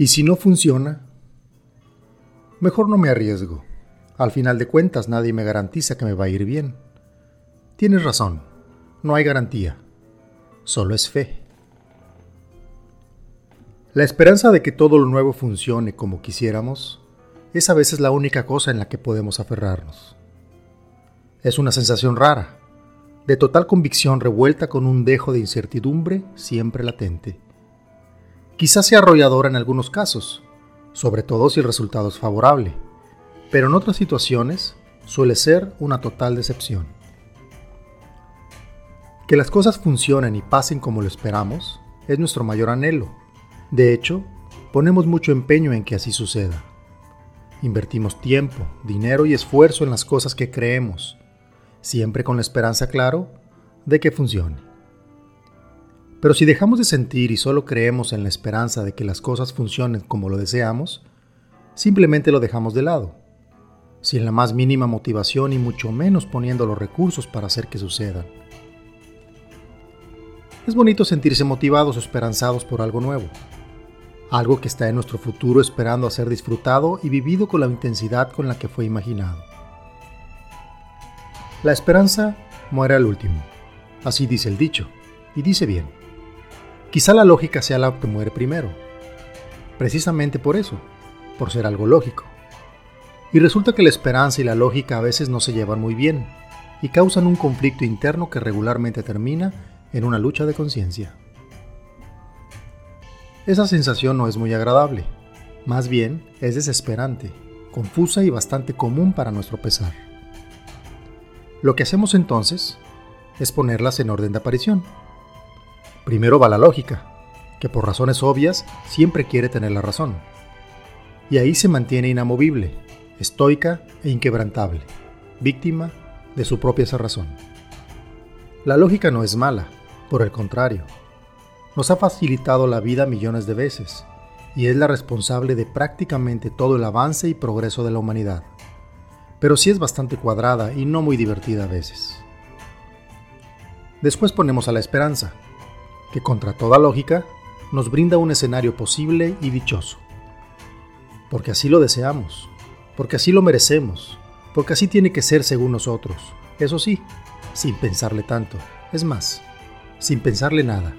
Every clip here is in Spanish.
¿Y si no funciona? Mejor no me arriesgo. Al final de cuentas nadie me garantiza que me va a ir bien. Tienes razón, no hay garantía, solo es fe. La esperanza de que todo lo nuevo funcione como quisiéramos es a veces la única cosa en la que podemos aferrarnos. Es una sensación rara, de total convicción revuelta con un dejo de incertidumbre siempre latente. Quizás sea arrolladora en algunos casos, sobre todo si el resultado es favorable, pero en otras situaciones suele ser una total decepción. Que las cosas funcionen y pasen como lo esperamos es nuestro mayor anhelo de hecho, ponemos mucho empeño en que así suceda. Invertimos tiempo, dinero y esfuerzo en las cosas que creemos, siempre con la esperanza, claro, de que funcione. Pero si dejamos de sentir y solo creemos en la esperanza de que las cosas funcionen como lo deseamos, simplemente lo dejamos de lado, sin la más mínima motivación y mucho menos poniendo los recursos para hacer que sucedan. Es bonito sentirse motivados o esperanzados por algo nuevo, algo que está en nuestro futuro esperando a ser disfrutado y vivido con la intensidad con la que fue imaginado. La esperanza muere al último, así dice el dicho, y dice bien. Quizá la lógica sea la que muere primero, precisamente por eso, por ser algo lógico. Y resulta que la esperanza y la lógica a veces no se llevan muy bien y causan un conflicto interno que regularmente termina en una lucha de conciencia. Esa sensación no es muy agradable, más bien es desesperante, confusa y bastante común para nuestro pesar. Lo que hacemos entonces es ponerlas en orden de aparición. Primero va la lógica, que por razones obvias siempre quiere tener la razón. Y ahí se mantiene inamovible, estoica e inquebrantable, víctima de su propia razón. La lógica no es mala, por el contrario, nos ha facilitado la vida millones de veces y es la responsable de prácticamente todo el avance y progreso de la humanidad. Pero sí es bastante cuadrada y no muy divertida a veces. Después ponemos a la esperanza, que contra toda lógica nos brinda un escenario posible y dichoso. Porque así lo deseamos, porque así lo merecemos, porque así tiene que ser según nosotros. Eso sí, sin pensarle tanto. Es más, sin pensarle nada.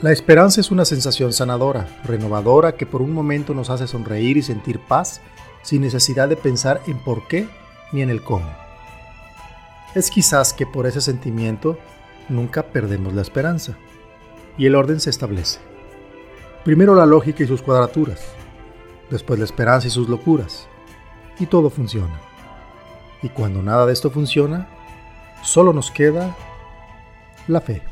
La esperanza es una sensación sanadora, renovadora, que por un momento nos hace sonreír y sentir paz sin necesidad de pensar en por qué ni en el cómo. Es quizás que por ese sentimiento nunca perdemos la esperanza y el orden se establece. Primero la lógica y sus cuadraturas, después la esperanza y sus locuras, y todo funciona. Y cuando nada de esto funciona, solo nos queda la fe.